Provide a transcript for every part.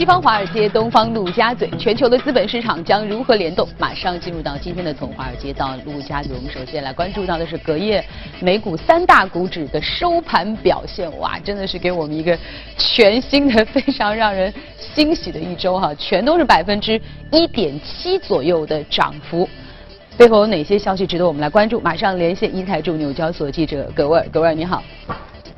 西方华尔街，东方陆家嘴，全球的资本市场将如何联动？马上进入到今天的从华尔街到陆家嘴，我们首先来关注到的是隔夜美股三大股指的收盘表现。哇，真的是给我们一个全新的、非常让人欣喜的一周哈，全都是百分之一点七左右的涨幅。背后有哪些消息值得我们来关注？马上连线一财驻纽交所记者葛尔，葛尔你好。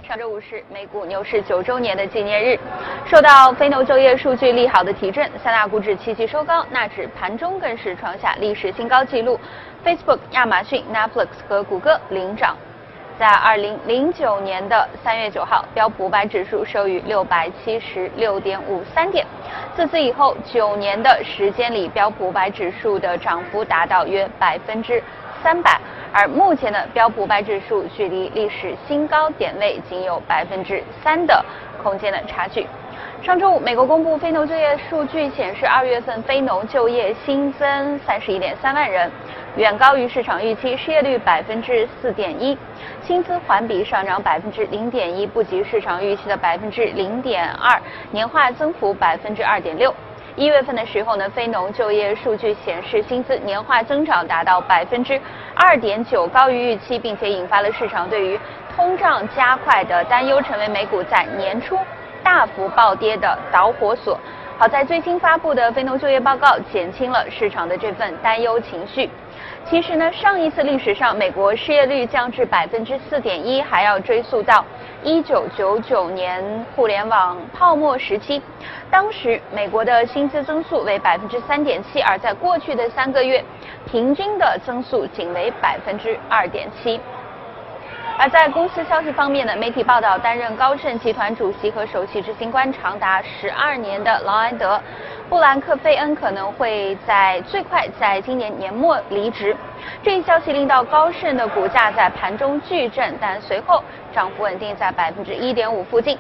上周五是美股牛市九周年的纪念日，受到非农就业数据利好的提振，三大股指齐齐收高，纳指盘中更是创下历史新高纪录，Facebook、亚马逊、Netflix 和谷歌领涨。在二零零九年的三月九号，标普五百指数收于六百七十六点五三点，自此以后九年的时间里，标普五百指数的涨幅达到约百分之三百。而目前的标普百指数距离历史新高点位仅有百分之三的空间的差距。上周五，美国公布非农就业数据显示，二月份非农就业新增三十一点三万人，远高于市场预期，失业率百分之四点一，薪资环比上涨百分之零点一，不及市场预期的百分之零点二，年化增幅百分之二点六。一月份的时候呢，非农就业数据显示，薪资年化增长达到百分之二点九，高于预期，并且引发了市场对于通胀加快的担忧，成为美股在年初大幅暴跌的导火索。好在最新发布的非农就业报告减轻了市场的这份担忧情绪。其实呢，上一次历史上美国失业率降至百分之四点一，还要追溯到一九九九年互联网泡沫时期，当时美国的薪资增速为百分之三点七，而在过去的三个月，平均的增速仅为百分之二点七。而在公司消息方面呢，媒体报道，担任高盛集团主席和首席执行官长达十二年的劳埃德。布兰克菲恩可能会在最快在今年年末离职，这一消息令到高盛的股价在盘中巨震，但随后涨幅稳定在百分之一点五附近。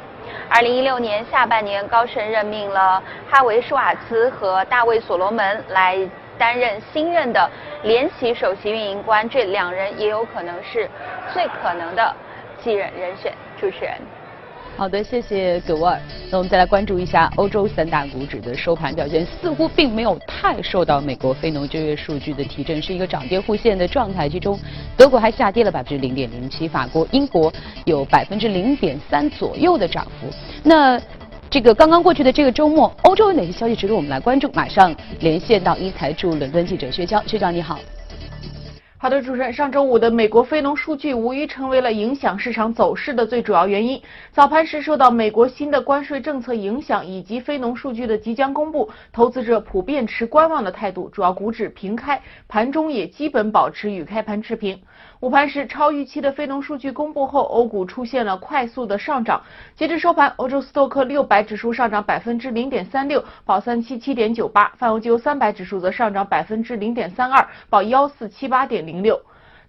二零一六年下半年，高盛任命了哈维舒瓦茨和大卫所罗门来担任新任的联席首席运营官，这两人也有可能是最可能的继任人选。主持人。好的，谢谢葛沃尔。那我们再来关注一下欧洲三大股指的收盘表现，似乎并没有太受到美国非农就业数据的提振，是一个涨跌互现的状态。其中，德国还下跌了百分之零点零七，法国、英国有百分之零点三左右的涨幅。那这个刚刚过去的这个周末，欧洲有哪些消息值得我们来关注？马上连线到一财驻伦敦记者薛娇，薛娇你好。好的，主持人，上周五的美国非农数据无疑成为了影响市场走势的最主要原因。早盘时受到美国新的关税政策影响，以及非农数据的即将公布，投资者普遍持观望的态度，主要股指平开，盘中也基本保持与开盘持平。午盘时，超预期的非农数据公布后，欧股出现了快速的上涨。截至收盘，欧洲斯托克六百指数上涨百分之零点三六，报三七七点九八；泛欧金三百指数则上涨百分之零点三二，报幺四七八点零六。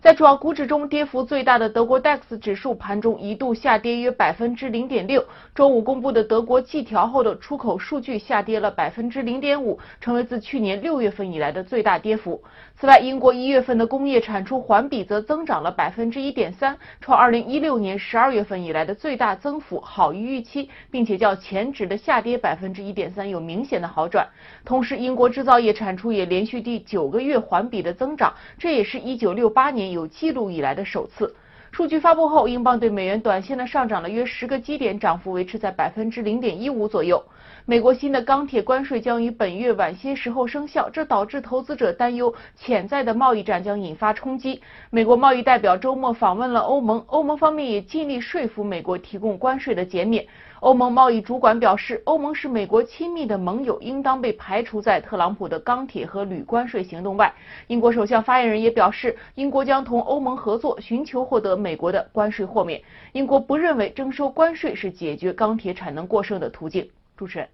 在主要股指中，跌幅最大的德国 DAX 指数盘中一度下跌约百分之零点六。周五公布的德国季调后的出口数据下跌了百分之零点五，成为自去年六月份以来的最大跌幅。此外，英国一月份的工业产出环比则增长了百分之一点三，创二零一六年十二月份以来的最大增幅，好于预期，并且较前值的下跌百分之一点三有明显的好转。同时，英国制造业产出也连续第九个月环比的增长，这也是一九六八年有记录以来的首次。数据发布后，英镑对美元短线的上涨了约十个基点，涨幅维持在百分之零点一五左右。美国新的钢铁关税将于本月晚些时候生效，这导致投资者担忧潜在的贸易战将引发冲击。美国贸易代表周末访问了欧盟，欧盟方面也尽力说服美国提供关税的减免。欧盟贸易主管表示，欧盟是美国亲密的盟友，应当被排除在特朗普的钢铁和铝关税行动外。英国首相发言人也表示，英国将同欧盟合作，寻求获得美国的关税豁免。英国不认为征收关税是解决钢铁产能过剩的途径。主持人，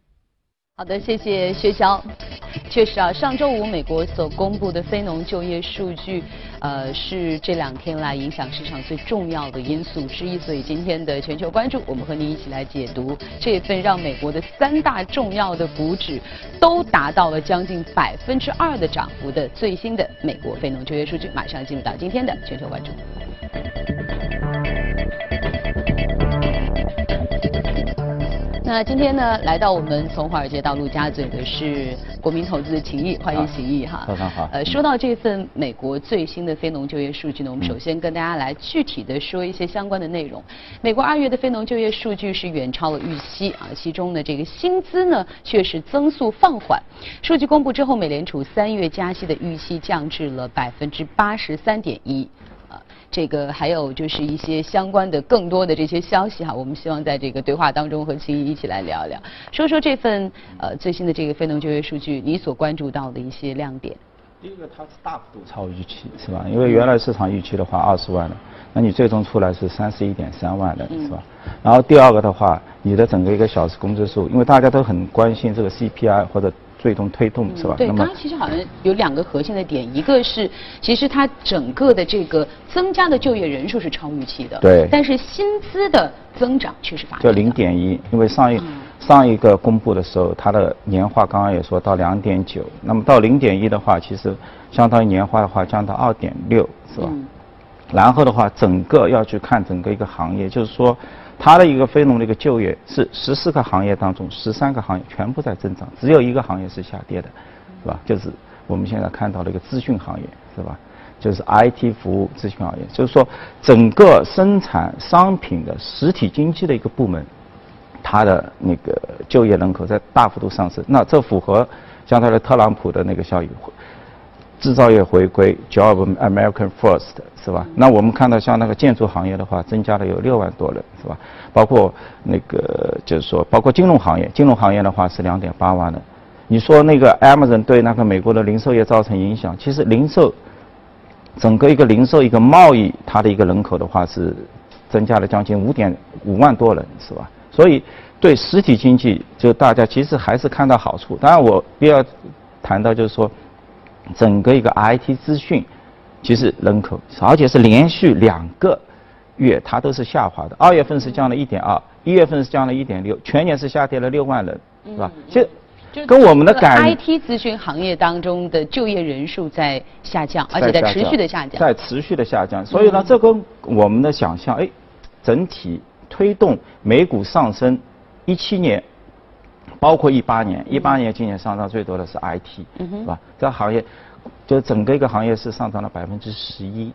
好的，谢谢薛潇。确实啊，上周五美国所公布的非农就业数据，呃，是这两天来影响市场最重要的因素之一。所以今天的全球关注，我们和您一起来解读这份让美国的三大重要的股指都达到了将近百分之二的涨幅的最新的美国非农就业数据。马上进入到今天的全球关注。那今天呢，来到我们从华尔街到陆家嘴的是国民投资的秦毅，欢迎秦毅哈。早上好。呃，说到这份美国最新的非农就业数据呢，我们首先跟大家来具体的说一些相关的内容。美国二月的非农就业数据是远超了预期啊，其中呢这个薪资呢却是增速放缓。数据公布之后，美联储三月加息的预期降至了百分之八十三点一。这个还有就是一些相关的更多的这些消息哈，我们希望在这个对话当中和秦怡一起来聊一聊，说说这份呃最新的这个非农就业数据，你所关注到的一些亮点。第一个，它是大幅度超预期，是吧？因为原来市场预期的话二十万的，那你最终出来是三十一点三万的，是吧？然后第二个的话，你的整个一个小时工资数，因为大家都很关心这个 CPI 或者。最终推动是吧？对，刚刚其实好像有两个核心的点，一个是其实它整个的这个增加的就业人数是超预期的，对，但是薪资的增长却是发就零点一，因为上一上一个公布的时候，它的年化刚刚也说到两点九，那么到零点一的话，其实相当于年化的话降到二点六，是吧？然后的话，整个要去看整个一个行业，就是说。它的一个非农的一个就业是十四个行业当中十三个行业全部在增长，只有一个行业是下跌的，是吧？就是我们现在看到的一个资讯行业，是吧？就是 IT 服务咨询行业，就是说整个生产商品的实体经济的一个部门，它的那个就业人口在大幅度上升。那这符合像他的特朗普的那个效应。制造业回归，Job American First，是吧？那我们看到像那个建筑行业的话，增加了有六万多人，是吧？包括那个就是说，包括金融行业，金融行业的话是两点八万人。你说那个 Amazon 对那个美国的零售业造成影响？其实零售整个一个零售一个贸易，它的一个人口的话是增加了将近五点五万多人，是吧？所以对实体经济，就大家其实还是看到好处。当然，我必要谈到就是说。整个一个 IT 资讯，其实人口，而且是连续两个月它都是下滑的。二月份是降了一点二，一月份是降了一点六，全年是下跌了六万人，是吧？其实跟我们的感 IT 咨询行业当中的就业人数在下降，而且在持续的下降，在持续的下降。所以呢，这跟我们的想象，哎，整体推动美股上升，一七年。包括一八年，一八年今年上涨最多的是 IT，是吧？这行业就整个一个行业是上涨了百分之十一。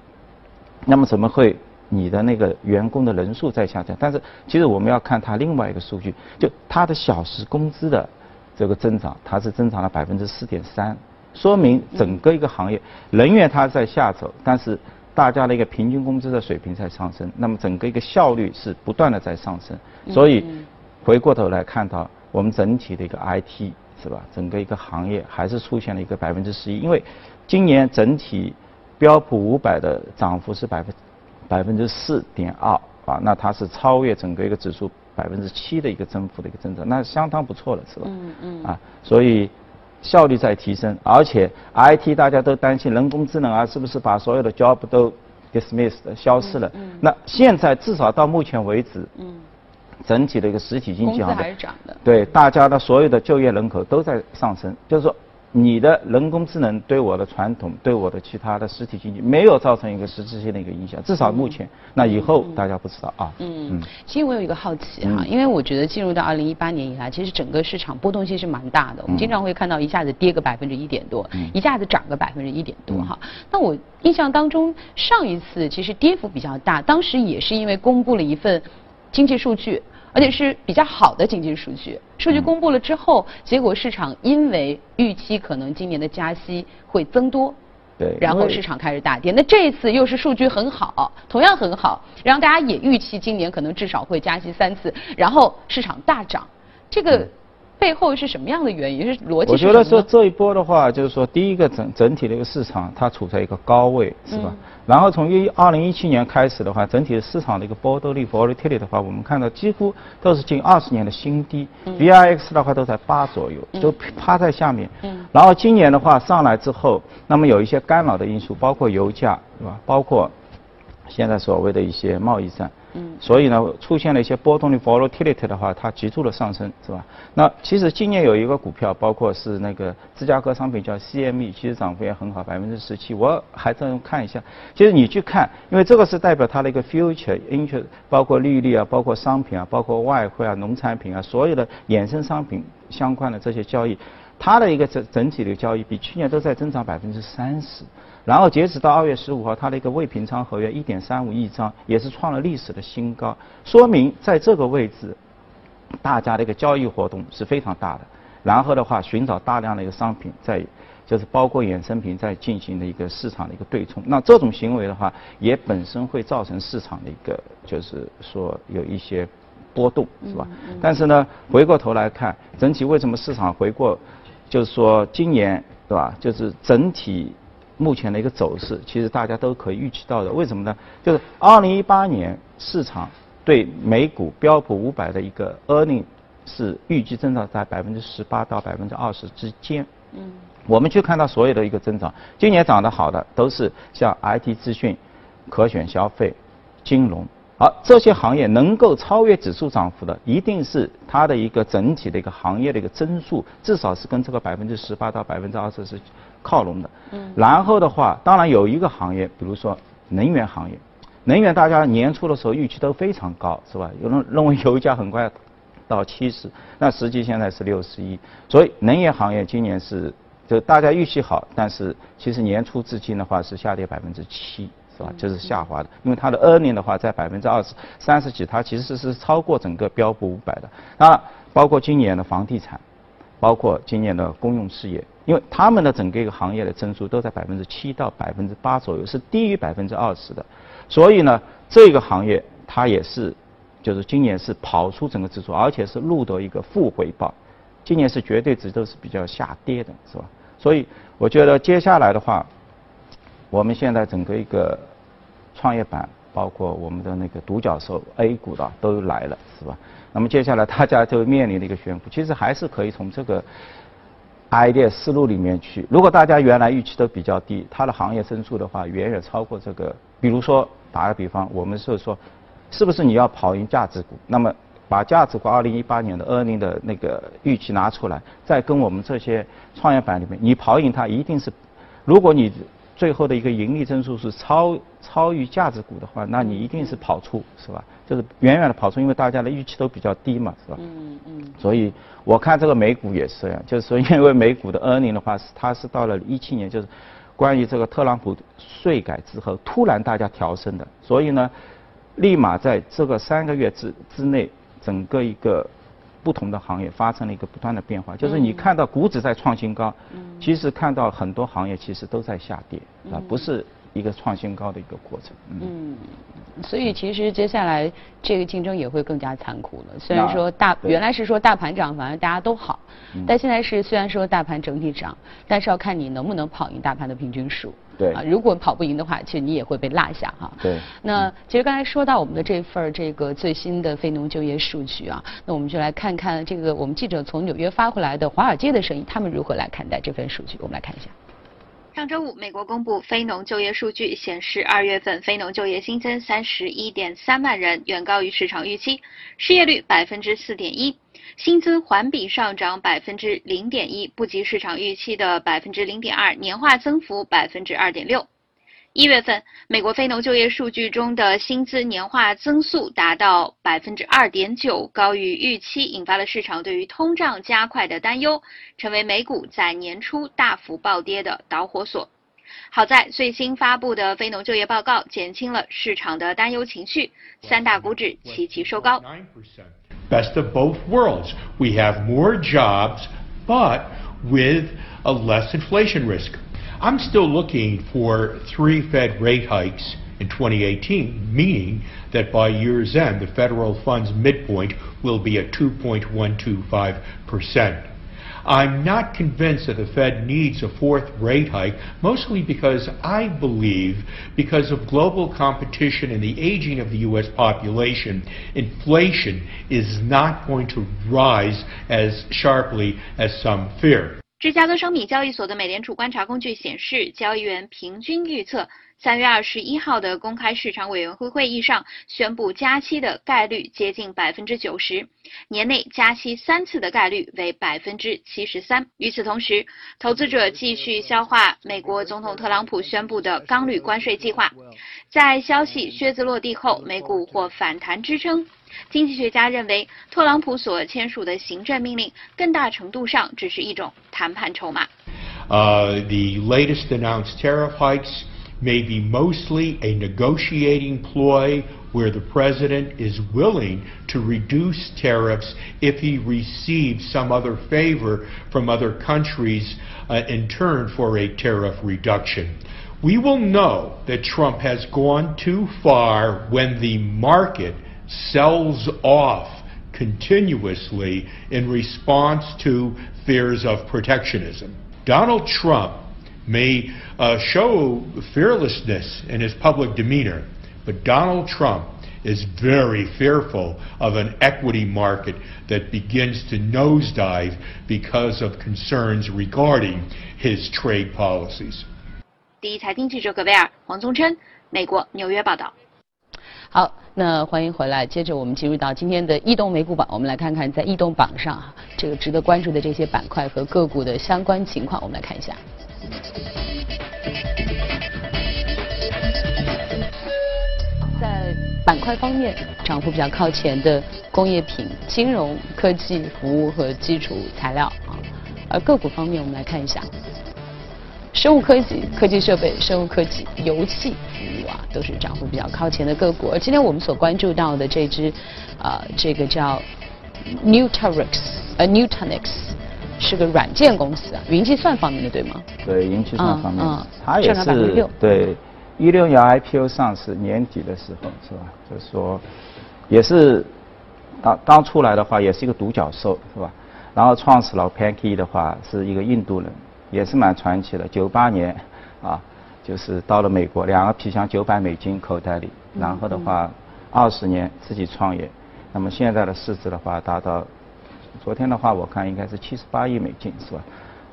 那么怎么会你的那个员工的人数在下降？但是其实我们要看它另外一个数据，就它的小时工资的这个增长，它是增长了百分之四点三，说明整个一个行业人员它在下走，但是大家的一个平均工资的水平在上升，那么整个一个效率是不断的在上升。所以回过头来看到。我们整体的一个 IT 是吧？整个一个行业还是出现了一个百分之十一，因为今年整体标普五百的涨幅是百分百分之四点二啊，那它是超越整个一个指数百分之七的一个增幅的一个增长，那相当不错了，是吧？嗯嗯。啊，所以效率在提升，而且 IT 大家都担心人工智能啊，是不是把所有的 job 都 dismissed 消失了？嗯。那现在至少到目前为止。嗯。整体的一个实体经济还是涨的，对大家的所有的就业人口都在上升，就是说你的人工智能对我的传统、对我的其他的实体经济没有造成一个实质性的一个影响，至少目前。那以后大家不知道啊。嗯嗯。其实我有一个好奇哈，因为我觉得进入到二零一八年以来，其实整个市场波动性是蛮大的。我们经常会看到一下子跌个百分之一点多，一下子涨个百分之一点多哈。那我印象当中上一次其实跌幅比较大，当时也是因为公布了一份经济数据。而且是比较好的经济数据，数据公布了之后，结果市场因为预期可能今年的加息会增多，对，然后市场开始大跌。那这一次又是数据很好，同样很好，然后大家也预期今年可能至少会加息三次，然后市场大涨，这个。背后是什么样的原因？是逻辑？我觉得说这一波的话，就是说第一个整整体的一个市场它处在一个高位，是吧？然后从一二零一七年开始的话，整体的市场的一个波动率 volatility 的话，我们看到几乎都是近二十年的新低，VIX 的话都在八左右，都趴在下面。然后今年的话上来之后，那么有一些干扰的因素，包括油价，是吧？包括现在所谓的一些贸易战。所以呢，出现了一些波动的 volatility 的话，它急速的上升，是吧？那其实今年有一个股票，包括是那个芝加哥商品叫 CME，其实涨幅也很好，百分之十七。我还在看一下，其实你去看，因为这个是代表它的一个 future interest，包括利率啊，包括商品啊，包括外汇啊，农产品啊，所有的衍生商品相关的这些交易，它的一个整整体的交易比去年都在增长百分之三十。然后截止到二月十五号，它的一个未平仓合约一点三五亿张，也是创了历史的新高，说明在这个位置，大家的一个交易活动是非常大的。然后的话，寻找大量的一个商品在，就是包括衍生品在进行的一个市场的一个对冲。那这种行为的话，也本身会造成市场的一个就是说有一些波动，是吧？但是呢，回过头来看，整体为什么市场回过，就是说今年，对吧？就是整体。目前的一个走势，其实大家都可以预期到的。为什么呢？就是二零一八年市场对美股标普五百的一个 earning 是预计增长在百分之十八到百分之二十之间。嗯。我们去看到所有的一个增长，今年涨得好的都是像 IT 资讯、可选消费、金融，而这些行业能够超越指数涨幅的，一定是它的一个整体的一个行业的一个增速，至少是跟这个百分之十八到百分之二十是。靠拢的，嗯，然后的话，当然有一个行业，比如说能源行业，能源大家年初的时候预期都非常高，是吧？有人认为油价很快到七十，那实际现在是六十一，所以能源行业今年是就大家预期好，但是其实年初至今的话是下跌百分之七，是吧？就是下滑的，因为它的 earning 的话在百分之二十三十几，它其实是超过整个标普五百的。当然，包括今年的房地产，包括今年的公用事业。因为他们的整个一个行业的增速都在百分之七到百分之八左右，是低于百分之二十的，所以呢，这个行业它也是，就是今年是跑出整个指数，而且是录得一个负回报，今年是绝对值都是比较下跌的，是吧？所以我觉得接下来的话，我们现在整个一个创业板，包括我们的那个独角兽 A 股的都来了，是吧？那么接下来大家就面临的一个悬浮，其实还是可以从这个。Idea 思路里面去，如果大家原来预期都比较低，它的行业增速的话远远超过这个。比如说打个比方，我们是说，是不是你要跑赢价值股？那么把价值股二零一八年的 earning 的那个预期拿出来，再跟我们这些创业板里面，你跑赢它一定是，如果你。最后的一个盈利增速是超超于价值股的话，那你一定是跑出，是吧？就是远远的跑出，因为大家的预期都比较低嘛，是吧？嗯嗯。所以我看这个美股也是这样，就是说，因为美股的 earning 的话，是它是到了一七年，就是关于这个特朗普税改之后，突然大家调升的，所以呢，立马在这个三个月之之内，整个一个。不同的行业发生了一个不断的变化，就是你看到股指在创新高，其实看到很多行业其实都在下跌，啊，不是一个创新高的一个过程。嗯，所以其实接下来这个竞争也会更加残酷了。虽然说大原来是说大盘涨，反而大家都好，但现在是虽然说大盘整体涨，但是要看你能不能跑赢大盘的平均数。对啊，如果跑不赢的话，其实你也会被落下哈。对。那其实刚才说到我们的这份这个最新的非农就业数据啊，那我们就来看看这个我们记者从纽约发回来的华尔街的声音，他们如何来看待这份数据？我们来看一下。上周五，美国公布非农就业数据显示，二月份非农就业新增三十一点三万人，远高于市场预期，失业率百分之四点一。薪资环比上涨百分之零点一，不及市场预期的百分之零点二，年化增幅百分之二点六。一月份，美国非农就业数据中的薪资年化增速达到百分之二点九，高于预期，引发了市场对于通胀加快的担忧，成为美股在年初大幅暴跌的导火索。好在最新发布的非农就业报告减轻了市场的担忧情绪，三大股指齐齐收高。best of both worlds. We have more jobs, but with a less inflation risk. I'm still looking for three Fed rate hikes in 2018, meaning that by year's end, the federal funds midpoint will be at 2.125 percent. I'm not convinced that the Fed needs a fourth rate hike, mostly because I believe, because of global competition and the aging of the U.S. population, inflation is not going to rise as sharply as some fear. 芝加哥商品交易所的美联储观察工具显示，交易员平均预测三月二十一号的公开市场委员会会议上宣布加息的概率接近百分之九十，年内加息三次的概率为百分之七十三。与此同时，投资者继续消化美国总统特朗普宣布的钢铝关税计划，在消息靴子落地后，美股或反弹支撑。经济学家认为，特朗普所签署的行政命令更大程度上只是一种谈判筹码。Uh, the latest announced tariff hikes may be mostly a negotiating ploy where the president is willing to reduce tariffs if he receives some other favor from other countries uh, in turn for a tariff reduction. We will know that Trump has gone too far when the market sells off continuously in response to fears of protectionism. Donald Trump may uh, show fearlessness in his public demeanor, but Donald Trump is very fearful of an equity market that begins to nosedive because of concerns regarding his trade policies. 第一财经记者葛贝尔、黄宗琛，美国纽约报道。 好，那欢迎回来。接着我们进入到今天的异动美股榜，我们来看看在异动榜上，这个值得关注的这些板块和个股的相关情况。我们来看一下，在板块方面，涨幅比较靠前的工业品、金融、科技、服务和基础材料啊。而个股方面，我们来看一下。生物科技、科技设备、生物科技、油气服务啊，都是涨幅比较靠前的个股。而今天我们所关注到的这只，呃，这个叫 Nutanix，呃，Nutanix 是个软件公司啊，云计算方面的对吗？对，云计算方面，它也是对一六年 IPO 上市，年底的时候是吧？就是说，也是刚刚出来的话，也是一个独角兽是吧？然后创始了 Pankey 的话，是一个印度人。也是蛮传奇的。九八年，啊，就是到了美国，两个皮箱九百美金口袋里，然后的话，二十年自己创业，那么现在的市值的话达到，昨天的话我看应该是七十八亿美金，是吧？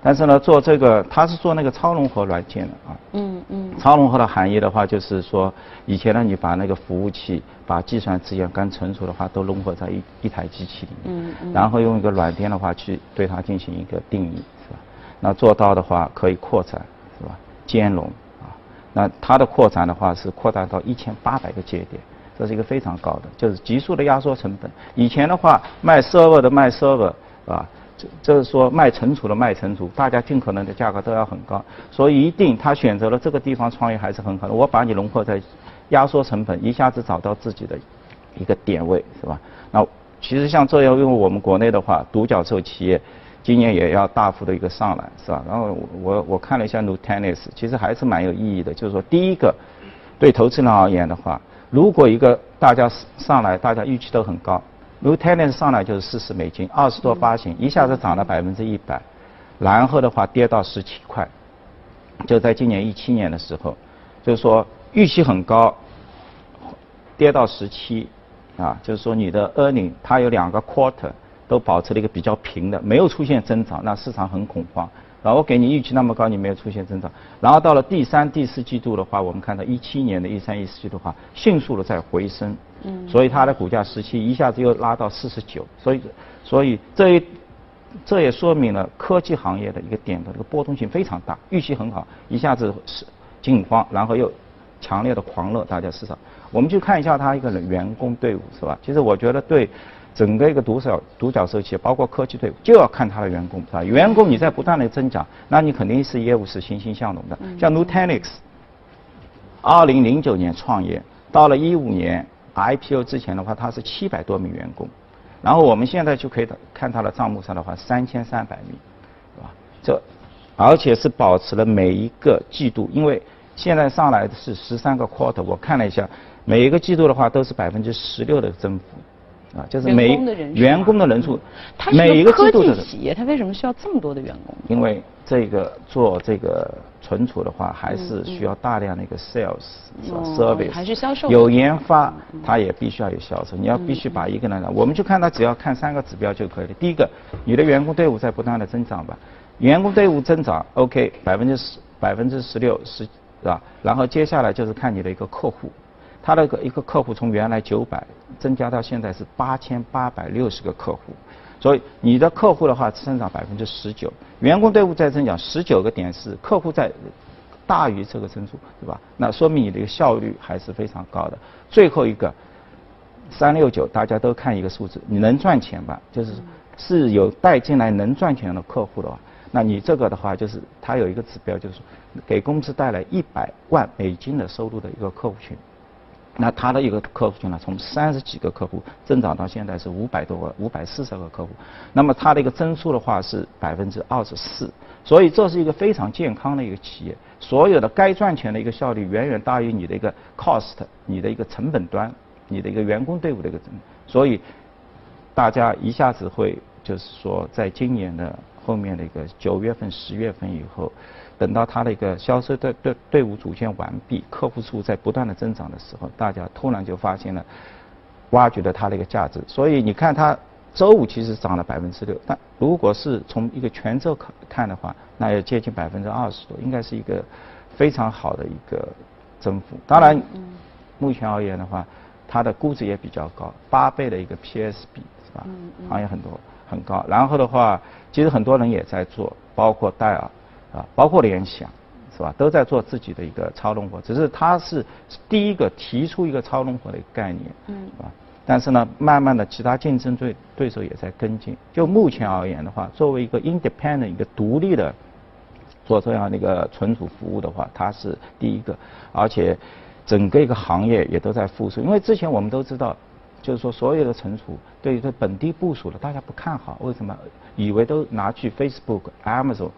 但是呢，做这个他是做那个超融合软件的啊。嗯嗯。超融合的含义的话，就是说以前呢，你把那个服务器、把计算资源跟存储的话都融合在一一台机器里面，嗯嗯。然后用一个软件的话去对它进行一个定义。那做到的话可以扩展，是吧？兼容啊，那它的扩展的话是扩大到一千八百个节点，这是一个非常高的，就是急速的压缩成本。以前的话卖 server 的卖 server，啊，这这是说卖存储的卖存储，大家尽可能的价格都要很高，所以一定他选择了这个地方创业还是很好的。我把你融合在压缩成本，一下子找到自己的一个点位，是吧？那其实像这样，因为我们国内的话，独角兽企业。今年也要大幅的一个上来，是吧？然后我我看了一下 Nutanix，其实还是蛮有意义的。就是说，第一个，对投资人而言的话，如果一个大家上来，大家预期都很高，Nutanix 上来就是四十美金，二十多发行，一下子涨了百分之一百，然后的话跌到十七块，就在今年一七年的时候，就是说预期很高，跌到十七，啊，就是说你的 earning 它有两个 quarter。都保持了一个比较平的，没有出现增长，那市场很恐慌。然后我给你预期那么高，你没有出现增长。然后到了第三、第四季度的话，我们看到一七年的一三、一四季度的话，迅速的在回升。嗯。所以它的股价时期一下子又拉到四十九，所以，所以这一这也说明了科技行业的一个点的这个波动性非常大，预期很好，一下子是惊慌，然后又强烈的狂热，大家市场。我们去看一下它一个员工队伍，是吧？其实我觉得对。整个一个独角独角兽企业，包括科技队伍，就要看它的员工，是吧？员工你在不断的增长，那你肯定是业务是欣欣向荣的。像 Nutanix，二零零九年创业，到了一五年 IPO 之前的话，它是七百多名员工，然后我们现在就可以看它的账目上的话，三千三百名，是吧？这而且是保持了每一个季度，因为现在上来的是十三个 quarter，我看了一下，每一个季度的话都是百分之十六的增幅。啊，就是每员工的人数，每一个制度的企业，它为什么需要这么多的员工？因为这个做这个存储的话，还是需要大量的一个 sales 是吧？service 还是销售？有研发，它也必须要有销售。你要必须把一个人，我们就看它，只要看三个指标就可以了。第一个，你的员工队伍在不断的增长吧。员工队伍增长 OK 百分之十百分之十六十是吧？然后接下来就是看你的一个客户，他的一个客户从原来九百增加到现在是八千八百六十个客户，所以你的客户的话增长百分之十九，员工队伍在增长十九个点是客户在大于这个增速，对吧？那说明你的一个效率还是非常高的。最后一个三六九大家都看一个数字，你能赚钱吧？就是是有带进来能赚钱的客户的话。那你这个的话，就是它有一个指标，就是给公司带来一百万美金的收入的一个客户群。那它的一个客户群呢，从三十几个客户增长到现在是五百多个、五百四十个客户。那么它的一个增速的话是百分之二十四，所以这是一个非常健康的一个企业。所有的该赚钱的一个效率远远大于你的一个 cost，你的一个成本端，你的一个员工队伍的一个增。所以大家一下子会就是说，在今年的。后面的一个九月份、十月份以后，等到它的一个销售队队队伍组建完毕，客户数在不断的增长的时候，大家突然就发现了，挖掘了它的一个价值。所以你看它周五其实涨了百分之六，但如果是从一个全周看看的话，那要接近百分之二十多，应该是一个非常好的一个增幅。当然，目前而言的话，它的估值也比较高，八倍的一个 PS 比是吧？行业很多。很高，然后的话，其实很多人也在做，包括戴尔啊，包括联想，是吧？都在做自己的一个超龙活，只是它是第一个提出一个超龙活的一个概念，嗯，是吧？但是呢，慢慢的其他竞争对对手也在跟进。就目前而言的话，作为一个 independent 一个独立的做这样的一个存储服务的话，它是第一个，而且整个一个行业也都在复苏，因为之前我们都知道。就是说，所有的存储对于这本地部署的，大家不看好，为什么？以为都拿去 Facebook、Amazon、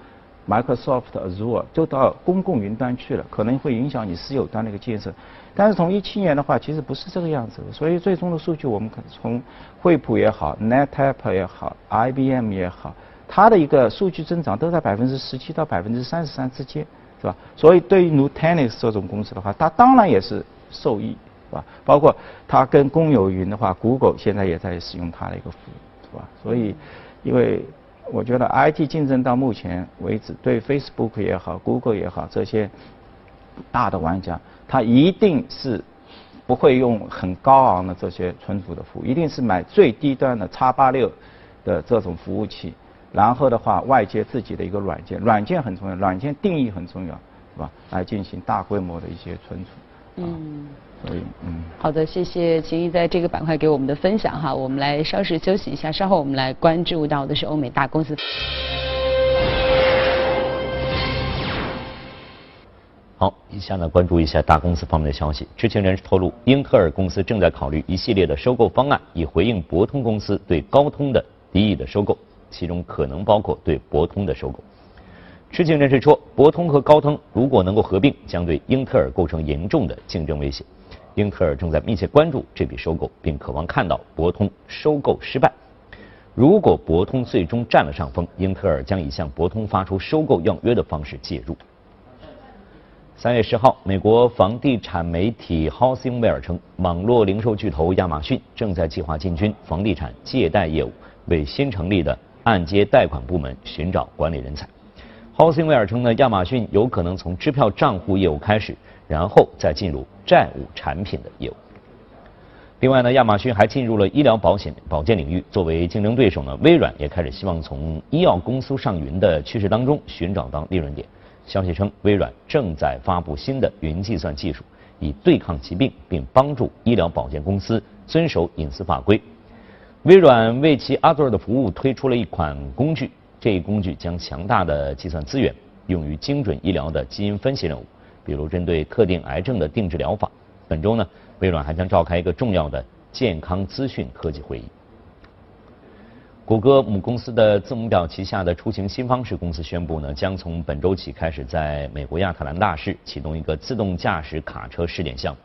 Microsoft Azure，就到公共云端去了，可能会影响你私有端的一个建设。但是从一七年的话，其实不是这个样子的。所以最终的数据，我们可从惠普也好、NetApp 也好、IBM 也好，它的一个数据增长都在百分之十七到百分之三十三之间，是吧？所以对于 Nutanix 这种公司的话，它当然也是受益。是吧？包括它跟公有云的话，Google 现在也在使用它的一个服务，是吧？所以，因为我觉得 IT 竞争到目前为止，对 Facebook 也好，Google 也好，这些大的玩家，他一定是不会用很高昂的这些存储的服务，一定是买最低端的 x 八六的这种服务器，然后的话外接自己的一个软件，软件很重要，软件定义很重要，是吧？来进行大规模的一些存储。嗯。嗯，好的，谢谢秦毅在这个板块给我们的分享哈，我们来稍事休息一下，稍后我们来关注到的是欧美大公司。好，以下呢关注一下大公司方面的消息。知情人士透露，英特尔公司正在考虑一系列的收购方案，以回应博通公司对高通的敌意的收购，其中可能包括对博通的收购。知情人士说，博通和高通如果能够合并，将对英特尔构成严重的竞争威胁。英特尔正在密切关注这笔收购，并渴望看到博通收购失败。如果博通最终占了上风，英特尔将以向博通发出收购要约的方式介入。三月十号，美国房地产媒体 Housingwire 称，网络零售巨头亚马逊正在计划进军房地产借贷业务，为新成立的按揭贷款部门寻找管理人才。HousingWire 称呢，亚马逊有可能从支票账户业务开始，然后再进入债务产品的业务。另外呢，亚马逊还进入了医疗保险保健领域。作为竞争对手呢，微软也开始希望从医药公司上云的趋势当中寻找到利润点。消息称，微软正在发布新的云计算技术，以对抗疾病，并帮助医疗保健公司遵守隐私法规。微软为其 Azure 的服务推出了一款工具。这一工具将强大的计算资源用于精准医疗的基因分析任务，比如针对特定癌症的定制疗法。本周呢，微软还将召开一个重要的健康资讯科技会议。谷歌母公司的字母表旗下的出行新方式公司宣布呢，将从本周起开始在美国亚特兰大市启动一个自动驾驶卡车试点项目。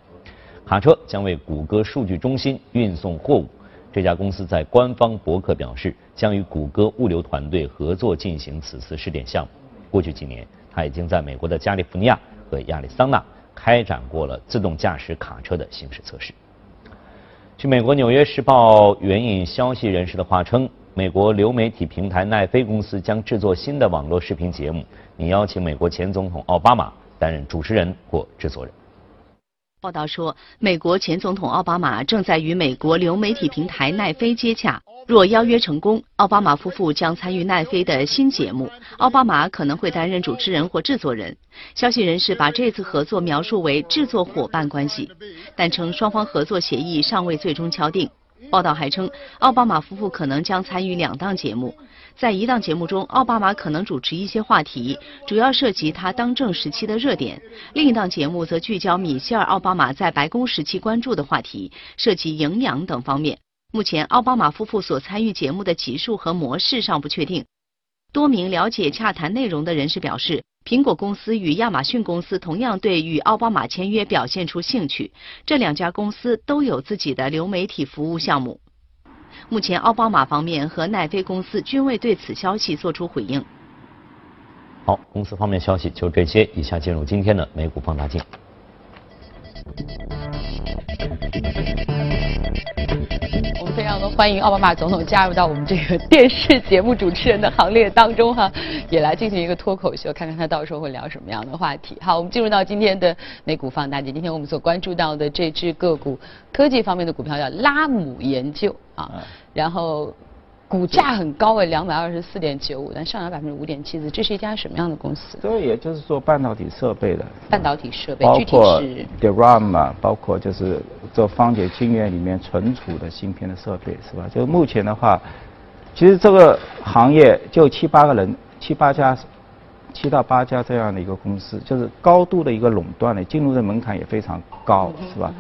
卡车将为谷歌数据中心运送货物。这家公司在官方博客表示，将与谷歌物流团队合作进行此次试点项目。过去几年，他已经在美国的加利福尼亚和亚利桑那开展过了自动驾驶卡车的行驶测试。据美国《纽约时报》援引消息人士的话称，美国流媒体平台奈飞公司将制作新的网络视频节目，拟邀请美国前总统奥巴马担任主持人或制作人。报道说，美国前总统奥巴马正在与美国流媒体平台奈飞接洽，若邀约成功，奥巴马夫妇将参与奈飞的新节目，奥巴马可能会担任主持人或制作人。消息人士把这次合作描述为制作伙伴关系，但称双方合作协议尚未最终敲定。报道还称，奥巴马夫妇可能将参与两档节目。在一档节目中，奥巴马可能主持一些话题，主要涉及他当政时期的热点；另一档节目则聚焦米歇尔·奥巴马在白宫时期关注的话题，涉及营养等方面。目前，奥巴马夫妇所参与节目的集数和模式尚不确定。多名了解洽谈内容的人士表示，苹果公司与亚马逊公司同样对与奥巴马签约表现出兴趣。这两家公司都有自己的流媒体服务项目。目前，奥巴马方面和奈飞公司均未对此消息作出回应。好，公司方面消息就这些。以下进入今天的美股放大镜。非常的欢迎奥巴马总统加入到我们这个电视节目主持人的行列当中哈，也来进行一个脱口秀，看看他到时候会聊什么样的话题。好，我们进入到今天的美股放大镜。今天我们所关注到的这只个股，科技方面的股票叫拉姆研究啊，然后。股价很高诶，两百二十四点九五，但上涨百分之五点七四。这是一家什么样的公司？对也就是做半导体设备的。半导体设备，包括 DRAM 啊，包括就是做方解晶圆里面存储的芯片的设备，是吧？就目前的话，其实这个行业就七八个人，七八家，七到八家这样的一个公司，就是高度的一个垄断的，进入的门槛也非常高，是吧？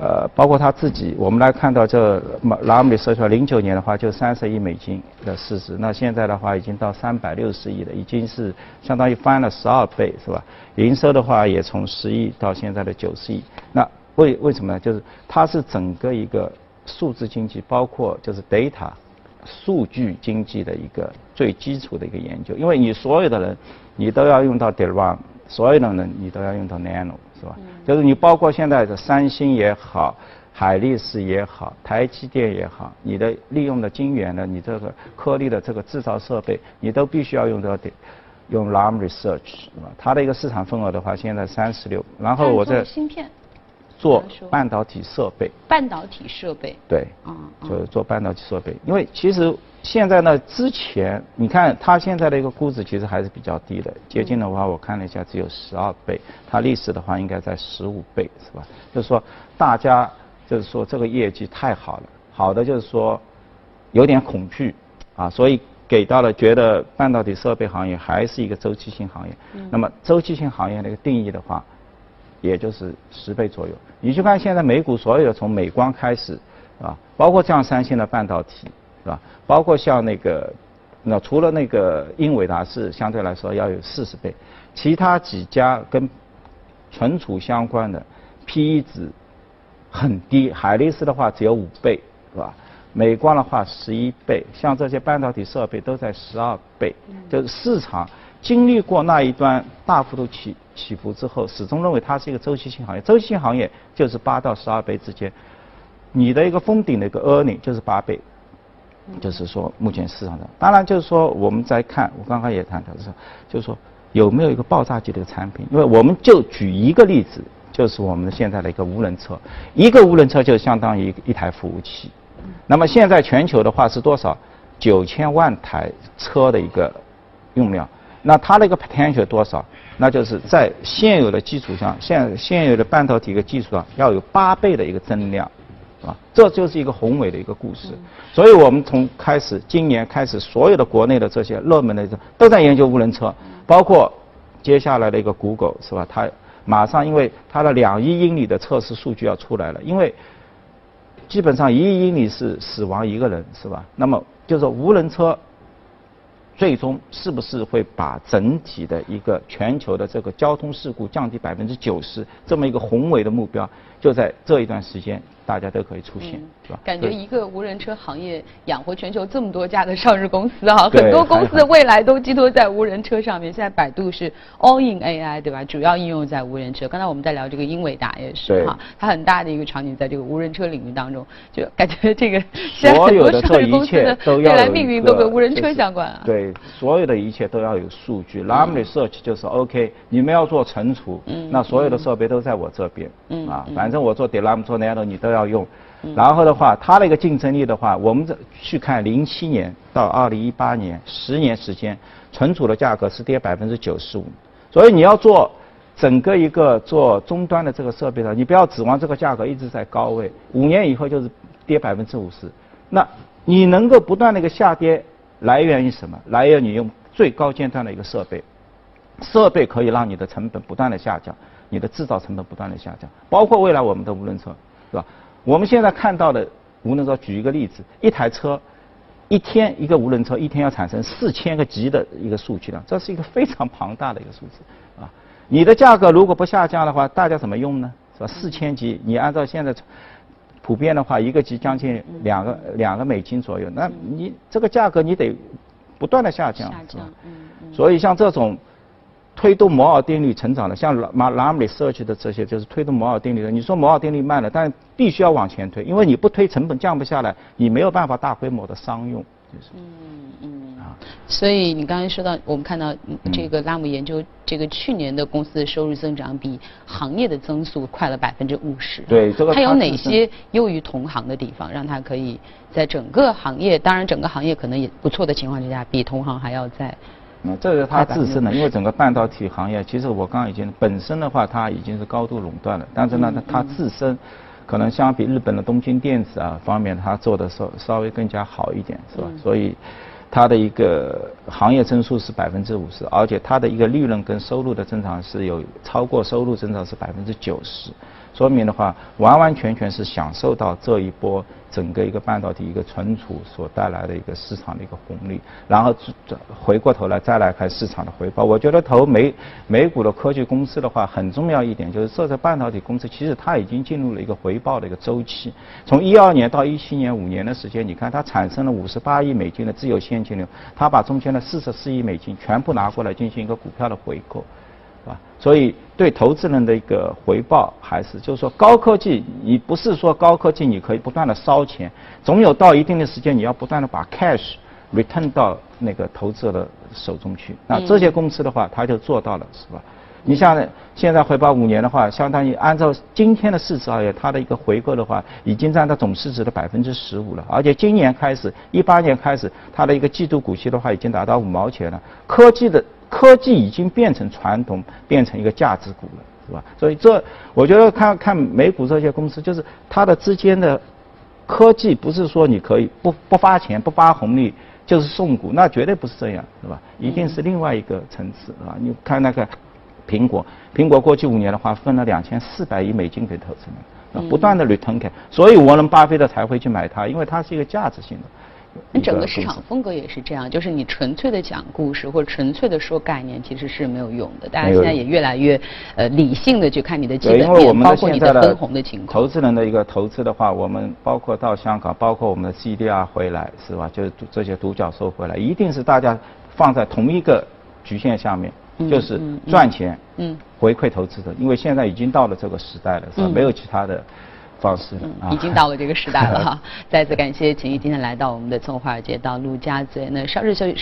呃，包括他自己，我们来看到这拉姆的社出来，零九年的话就三十亿美金的市值，那现在的话已经到三百六十亿了，已经是相当于翻了十二倍，是吧？营收的话也从十亿到现在的九十亿。那为为什么呢？就是它是整个一个数字经济，包括就是 data 数据经济的一个最基础的一个研究，因为你所有的人，你都要用到 DRAM，所有的人你都要用到 Nano。是吧？就是你包括现在的三星也好，海力士也好，台积电也好，你的利用的晶圆的，你这个颗粒的这个制造设备，你都必须要用到的，用 Lam Research 是吧？它的一个市场份额的话，现在三十六。然后我这芯片。做半导体设备，半导体设备，对，嗯，就是做半导体设备。因为其实现在呢，之前你看它现在的一个估值其实还是比较低的，接近的话我看了一下只有十二倍，它历史的话应该在十五倍，是吧？就是说大家就是说这个业绩太好了，好的就是说有点恐惧啊，所以给到了觉得半导体设备行业还是一个周期性行业。那么周期性行业的一个定义的话。也就是十倍左右。你去看现在美股所有的从美光开始，啊，包括像三星的半导体，是吧？包括像那个，那除了那个英伟达是相对来说要有四十倍，其他几家跟存储相关的 P/E 值很低，海力士的话只有五倍，是吧？美光的话十一倍，像这些半导体设备都在十二倍，就是市场。经历过那一段大幅度起起伏之后，始终认为它是一个周期性行业。周期性行业就是八到十二倍之间，你的一个封顶的一个 earning 就是八倍，就是说目前市场上，当然就是说我们在看，我刚刚也谈到是，就是说有没有一个爆炸级的一个产品？因为我们就举一个例子，就是我们现在的一个无人车，一个无人车就相当于一台服务器。那么现在全球的话是多少？九千万台车的一个用量。那它的一个 potential 多少？那就是在现有的基础上，现现有的半导体一个基础上，要有八倍的一个增量，啊，这就是一个宏伟的一个故事。所以我们从开始今年开始，所有的国内的这些热门的都在研究无人车，包括接下来的一个 Google 是吧？它马上因为它的两亿英里的测试数据要出来了，因为基本上一亿英里是死亡一个人是吧？那么就是无人车。最终是不是会把整体的一个全球的这个交通事故降低百分之九十这么一个宏伟的目标，就在这一段时间。大家都可以出现，是吧？感觉一个无人车行业养活全球这么多家的上市公司啊，很多公司的未来都寄托在无人车上面。现在百度是 all in AI，对吧？主要应用在无人车。刚才我们在聊这个英伟达也是哈，它很大的一个场景在这个无人车领域当中，就感觉这个 现在很多上市公司的未来命运都跟无人车相关啊。对，所有的一切都要有数据。Lam Research 就是 OK，你们要做存储，那所有的设备都在我这边，啊，反正我做 Delam 做 Nano 你都要用。然后的话，它的一个竞争力的话，我们这去看零七年到二零一八年十年时间，存储的价格是跌百分之九十五。所以你要做整个一个做终端的这个设备的，你不要指望这个价格一直在高位，五年以后就是跌百分之五十。那你能够不断的一个下跌，来源于什么？来源于你用最高尖端的一个设备，设备可以让你的成本不断的下降，你的制造成本不断的下降，包括未来我们的无人车，是吧？我们现在看到的无人车，举一个例子，一台车一天一个无人车一天要产生四千个 G 的一个数据量，这是一个非常庞大的一个数字啊！你的价格如果不下降的话，大家怎么用呢？是吧？四千 G，你按照现在普遍的话，一个 G 将近两个两个美金左右，那你这个价格你得不断的下降，是吧？所以像这种。推动摩尔定律成长的，像马拉米设计的这些，就是推动摩尔定律的。你说摩尔定律慢了，但必须要往前推，因为你不推，成本降不下来，你没有办法大规模的商用。就是嗯嗯啊，所以你刚才说到，我们看到这个拉姆研究，这个去年的公司的收入增长比行业的增速快了百分之五十。对，这个它有哪些优于同行的地方，让它可以在整个行业，当然整个行业可能也不错的情况之下，比同行还要在。那这是它自身的，因为整个半导体行业，其实我刚刚已经本身的话，它已经是高度垄断了。但是呢，它自身可能相比日本的东京电子啊方面，它做的稍稍微更加好一点，是吧？所以它的一个行业增速是百分之五十，而且它的一个利润跟收入的增长是有超过收入增长是百分之九十。说明的话，完完全全是享受到这一波整个一个半导体一个存储所带来的一个市场的一个红利，然后回过头来再来看市场的回报。我觉得投美美股的科技公司的话，很重要一点就是这些半导体公司其实它已经进入了一个回报的一个周期。从一二年到一七年五年的时间，你看它产生了五十八亿美金的自由现金流，它把中间的四十四亿美金全部拿过来进行一个股票的回购。啊，所以对投资人的一个回报，还是就是说高科技，你不是说高科技你可以不断的烧钱，总有到一定的时间，你要不断的把 cash return 到那个投资者的手中去。那这些公司的话，它就做到了，是吧？你像现在回报五年的话，相当于按照今天的市值而言，它的一个回购的话，已经占到总市值的百分之十五了。而且今年开始，一八年开始，它的一个季度股息的话，已经达到五毛钱了。科技的。科技已经变成传统，变成一个价值股了，是吧？所以这，我觉得看看美股这些公司，就是它的之间的科技，不是说你可以不不发钱、不发红利就是送股，那绝对不是这样，是吧？一定是另外一个层次，啊！你看那个苹果，苹果过去五年的话，分了两千四百亿美金给投资人，不断的 return，所以沃伦巴菲特才会去买它，因为它是一个价值性的。你整个市场风格也是这样，就是你纯粹的讲故事或者纯粹的说概念，其实是没有用的。大家现在也越来越呃理性的去看你的基本面，包括你的分红的情况。投资人的一个投资的话，我们包括到香港，包括我们的 CDR 回来，是吧？就是这些独角兽回来，一定是大家放在同一个局限下面，就是赚钱，嗯，回馈投资者。因为现在已经到了这个时代了，是吧？没有其他的。方式已经到了这个时代了哈！再次感谢秦毅今天来到我们的从华尔街到陆家嘴，那稍事休息，稍。